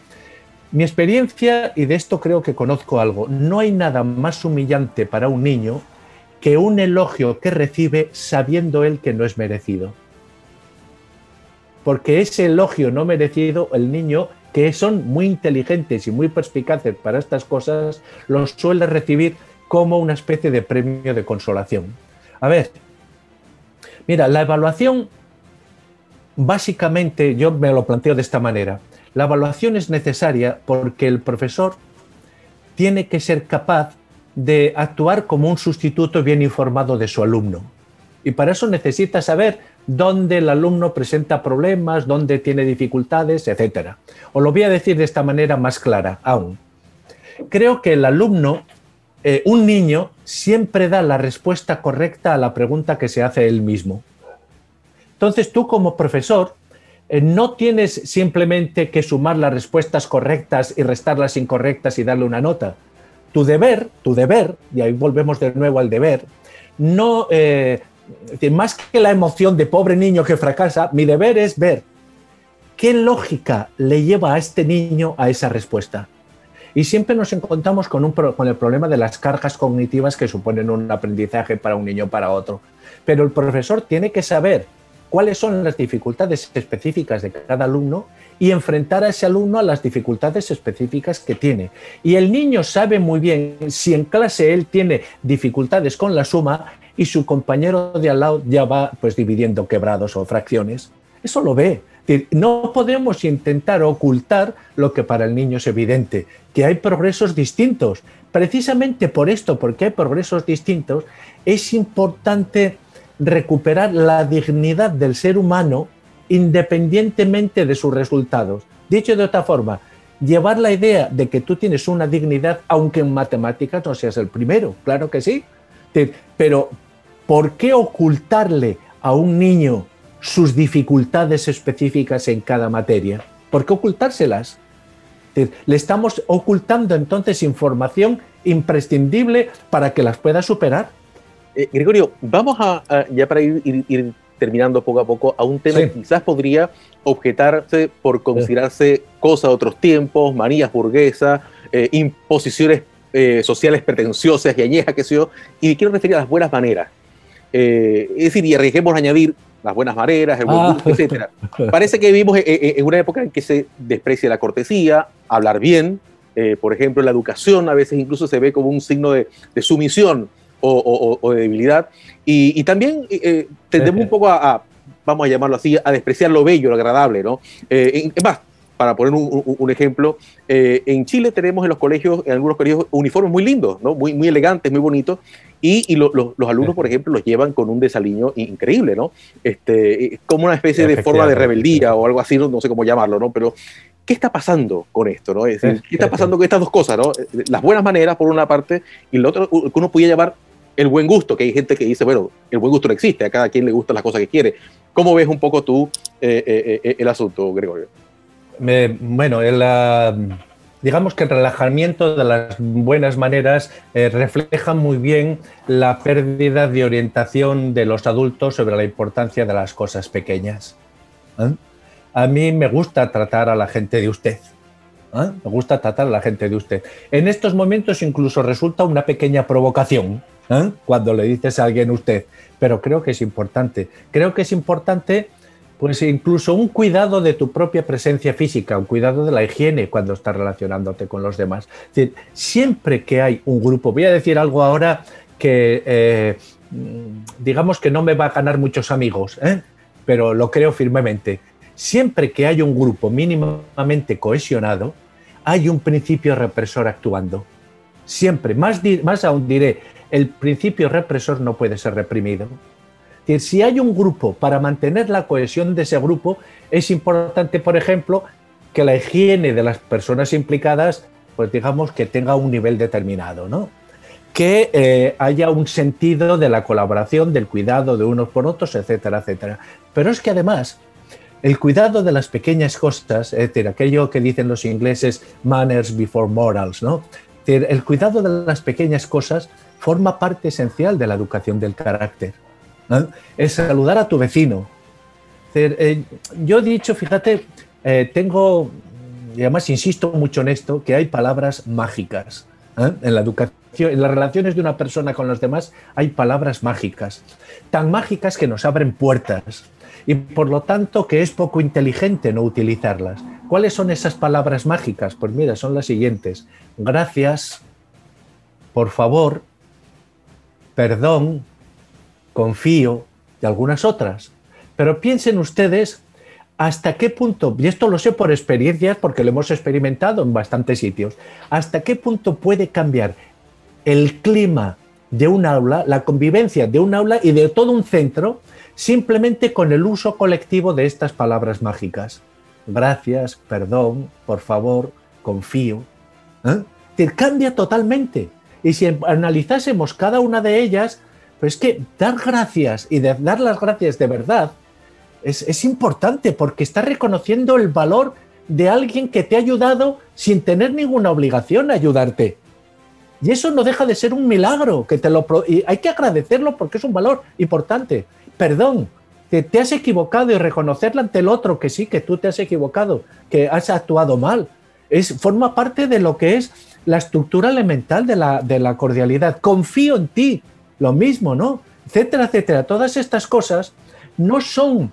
S3: mi experiencia, y de esto creo que conozco algo, no hay nada más humillante para un niño que un elogio que recibe sabiendo él que no es merecido. Porque ese elogio no merecido, el niño, que son muy inteligentes y muy perspicaces para estas cosas, los suele recibir como una especie de premio de consolación. A ver, mira, la evaluación, básicamente yo me lo planteo de esta manera. La evaluación es necesaria porque el profesor tiene que ser capaz de actuar como un sustituto bien informado de su alumno. Y para eso necesita saber dónde el alumno presenta problemas, dónde tiene dificultades, etc. Os lo voy a decir de esta manera más clara aún. Creo que el alumno eh, un niño siempre da la respuesta correcta a la pregunta que se hace él mismo. Entonces tú como profesor eh, no tienes simplemente que sumar las respuestas correctas y restar las incorrectas y darle una nota. Tu deber, tu deber, y ahí volvemos de nuevo al deber, no, eh, más que la emoción de pobre niño que fracasa, mi deber es ver qué lógica le lleva a este niño a esa respuesta. Y siempre nos encontramos con, el problema de las cargas cognitivas que suponen un aprendizaje para un niño para otro. Pero el profesor tiene que saber cuáles son las dificultades específicas de cada alumno y enfrentar a ese alumno a las dificultades específicas que tiene. Y el niño sabe muy bien si en clase él tiene dificultades con la suma y su compañero de al lado ya va pues dividiendo quebrados o fracciones. Eso lo ve. No podemos intentar ocultar lo que para el niño es evidente, que hay progresos distintos. Precisamente por esto, porque hay progresos distintos, es importante recuperar la dignidad del ser humano independientemente de sus resultados. Dicho de otra forma, llevar la idea de que tú tienes una dignidad, aunque en matemáticas no seas el primero, claro que sí, pero ¿por qué ocultarle a un niño sus dificultades específicas en cada materia? ¿Por qué ocultárselas? Le estamos ocultando entonces información imprescindible para que las pueda superar.
S1: Eh, Gregorio, vamos a, ya para ir, terminando poco a poco a un tema que quizás podría objetarse por considerarse cosa de otros tiempos, manías burguesas, eh, imposiciones eh, sociales pretenciosas y añejas, qué sé yo, y quiero referir a las buenas maneras. es decir, y arriesguemos a añadir las buenas maneras, el buen ah. gusto, etc. Parece que vivimos en una época en que se desprecia la cortesía, hablar bien, por ejemplo, la educación a veces incluso se ve como un signo de, de sumisión o, de debilidad. Y, también eh, tendemos un poco a, vamos a llamarlo así, a despreciar lo bello, lo agradable, ¿no? Eh, es más, para poner un, ejemplo, eh, en Chile tenemos en los colegios, en algunos colegios, uniformes muy lindos, ¿no? Muy, muy elegantes, muy bonitos, y, los alumnos, por ejemplo, los llevan con un desaliño increíble, ¿no? Este, como una especie de forma de rebeldía o algo así, no, sé cómo llamarlo, ¿no? Pero, ¿qué está pasando con esto, ¿no? Es decir, ¿qué está pasando con estas dos cosas, ¿no? Las buenas maneras, por una parte, y lo otro, que uno podría llamar el buen gusto, que hay gente que dice, bueno, el buen gusto no existe, a cada quien le gustan las cosas que quiere. ¿Cómo ves un poco tú eh, eh, eh, el asunto, Gregorio?
S3: bueno, digamos que el relajamiento de las buenas maneras refleja muy bien la pérdida de orientación de los adultos sobre la importancia de las cosas pequeñas. A mí me gusta tratar a la gente de usted. Me gusta tratar a la gente de usted. En estos momentos incluso resulta una pequeña provocación ¿eh? cuando le dices a alguien usted, pero creo que es importante. Creo que es importante, pues incluso un cuidado de tu propia presencia física, un cuidado de la higiene cuando estás relacionándote con los demás. siempre que hay un grupo, voy a decir algo ahora que eh, digamos que no me va a ganar muchos amigos, ¿eh? pero lo creo firmemente. Siempre que hay un grupo mínimamente cohesionado, hay un principio represor actuando. Siempre, más, más aún diré, el principio represor no puede ser reprimido. Si hay un grupo, para mantener la cohesión de ese grupo, es importante, por ejemplo, que la higiene de las personas implicadas, pues digamos que tenga un nivel determinado, ¿no? Que eh, haya un sentido de la colaboración, del cuidado de unos por otros, etcétera, etcétera. Pero es que además, el cuidado de las pequeñas cosas, es decir, aquello que dicen los ingleses manners before morals, ¿no? el cuidado de las pequeñas cosas forma parte esencial de la educación del carácter. Es saludar a tu vecino. Eh, yo he dicho, fíjate, eh, tengo, y además insisto mucho en esto, que hay palabras mágicas. En la educación, en las relaciones de una persona con los demás, hay palabras mágicas. Tan mágicas que nos abren puertas. Y por lo tanto que es poco inteligente no utilizarlas. ¿Cuáles son esas palabras mágicas? Pues mira, son las siguientes. Gracias, por favor, perdón, confío y algunas otras. Pero piensen ustedes hasta qué punto, y esto lo sé por experiencias porque lo hemos experimentado en bastantes sitios, hasta qué punto puede cambiar el clima de un aula, la convivencia de un aula y de todo un centro simplemente con el uso colectivo de estas palabras mágicas. Gracias, perdón, por favor, confío. ¿Eh? Te cambia totalmente. Y si analizásemos cada una de ellas, pues que dar gracias y dar las gracias de verdad es, importante porque está reconociendo el valor de alguien que te ha ayudado sin tener ninguna obligación a ayudarte. Y eso no deja de ser un milagro, que te lo hay que agradecerlo porque es un valor importante. Perdón, que te has equivocado y reconocerla ante el otro que sí, que tú te has equivocado, que has actuado mal. Es, forma parte de lo que es la estructura elemental de la, de la cordialidad. Confío en ti, lo mismo, ¿no? Etcétera, etcétera. Todas estas cosas no son,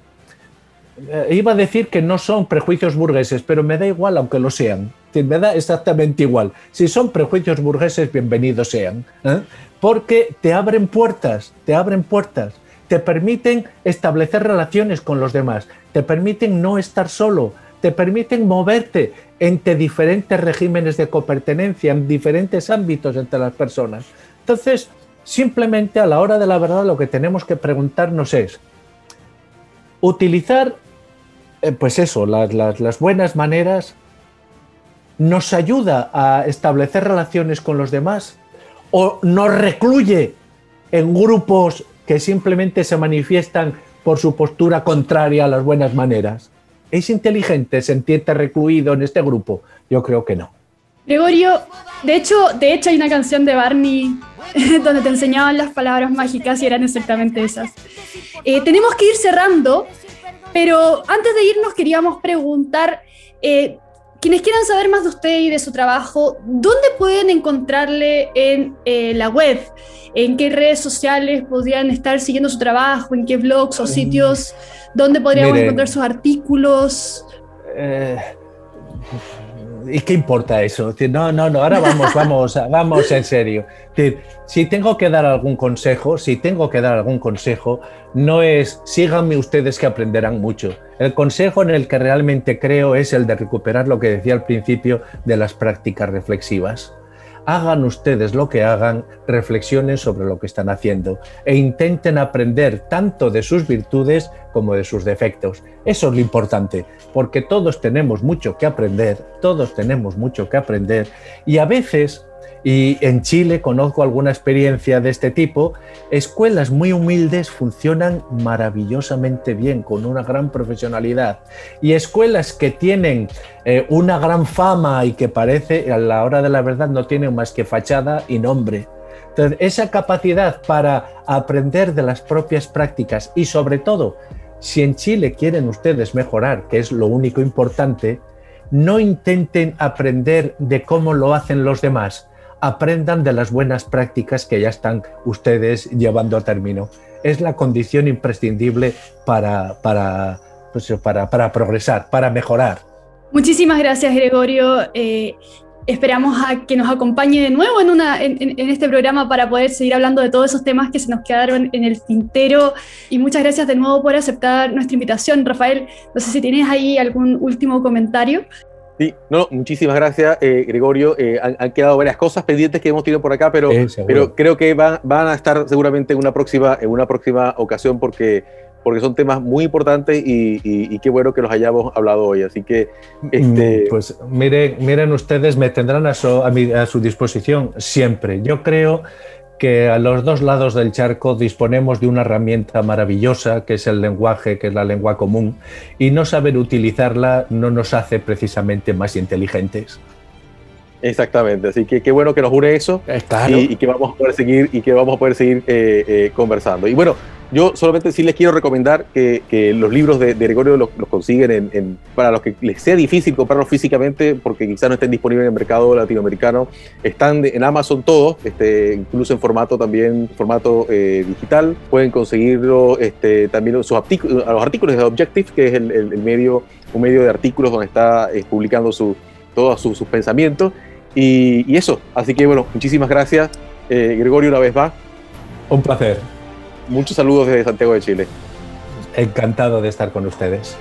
S3: eh, iba a decir que no son prejuicios burgueses, pero me da igual aunque lo sean. Me da exactamente igual. Si son prejuicios burgueses, bienvenidos sean. ¿eh? Porque te abren puertas, te abren puertas, te permiten establecer relaciones con los demás, te permiten no estar solo, te permiten moverte entre diferentes regímenes de copertenencia, en diferentes ámbitos entre las personas. Entonces, simplemente a la hora de la verdad lo que tenemos que preguntarnos es, utilizar, eh, pues eso, las, buenas maneras nos ayuda a establecer relaciones con los demás o nos recluye en grupos que simplemente se manifiestan por su postura contraria a las buenas maneras. ¿Es inteligente sentirte recluido en este grupo? Yo creo que no.
S2: Gregorio, de hecho, de hecho hay una canción de Barney donde te enseñaban las palabras mágicas y eran exactamente esas. Eh, tenemos que ir cerrando, pero antes de irnos queríamos preguntar, eh, quienes quieran saber más de usted y de su trabajo, ¿dónde pueden encontrarle en eh, la web? ¿En qué redes sociales podrían estar siguiendo su trabajo? ¿En qué blogs o sitios? ¿Dónde podríamos encontrar sus artículos?
S3: ¿Y qué importa eso? No, no, no, ahora vamos, vamos, vamos en serio. Si tengo que dar algún consejo, si tengo que dar algún consejo, no es síganme ustedes que aprenderán mucho. El consejo en el que realmente creo es el de recuperar lo que decía al principio de las prácticas reflexivas hagan ustedes lo que hagan, reflexionen sobre lo que están haciendo e intenten aprender tanto de sus virtudes como de sus defectos. Eso es lo importante, porque todos tenemos mucho que aprender, todos tenemos mucho que aprender y a veces y en Chile conozco alguna experiencia de este tipo. Escuelas muy humildes funcionan maravillosamente bien, con una gran profesionalidad. Y escuelas que tienen eh, una gran fama y que parece, a la hora de la verdad, no tienen más que fachada y nombre. Entonces, esa capacidad para aprender de las propias prácticas y sobre todo, si en Chile quieren ustedes mejorar, que es lo único importante, no intenten aprender de cómo lo hacen los demás, aprendan de las buenas prácticas que ya están ustedes llevando a término. Es la condición imprescindible para, para, pues, para, para progresar, para mejorar.
S2: Muchísimas gracias, Gregorio. Eh, esperamos a que nos acompañe de nuevo en, una, en, en, este programa para poder seguir hablando de todos esos temas que se nos quedaron en el tintero. Y muchas gracias de nuevo por aceptar nuestra invitación. Rafael, no sé si tienes ahí algún último comentario.
S1: Sí, no, muchísimas gracias, eh, Gregorio. Eh, han, quedado varias cosas pendientes que hemos tenido por acá, pero, pero creo que van, van, a estar seguramente en una próxima, en una próxima ocasión porque, porque son temas muy importantes y, qué bueno que los hayamos hablado hoy. Así que. Este...
S3: Mm, pues miren, miren ustedes, me tendrán a su, a, a su disposición siempre. Yo creo que a los dos lados del charco disponemos de una herramienta maravillosa que es el lenguaje, que es la lengua común, y no saber utilizarla no nos hace precisamente más inteligentes.
S1: Exactamente, así que qué bueno que nos une eso y, que vamos a poder seguir y que vamos a poder seguir eh, eh, conversando. Y bueno, yo solamente sí les quiero recomendar que, los libros de, Gregorio los, consiguen en, para los que les sea difícil comprarlos físicamente, porque quizás no estén disponibles en el mercado latinoamericano. Están en Amazon todos, este, incluso en formato también, formato eh, digital. Pueden conseguirlo este, también sus artículos, los artículos de Objective, que es el, medio, un medio de artículos donde está eh, publicando su, todos sus, pensamientos. Y, eso, así que bueno, muchísimas gracias, eh, Gregorio, una vez más.
S3: Un placer.
S1: Muchos saludos desde Santiago de Chile.
S3: Encantado de estar con ustedes.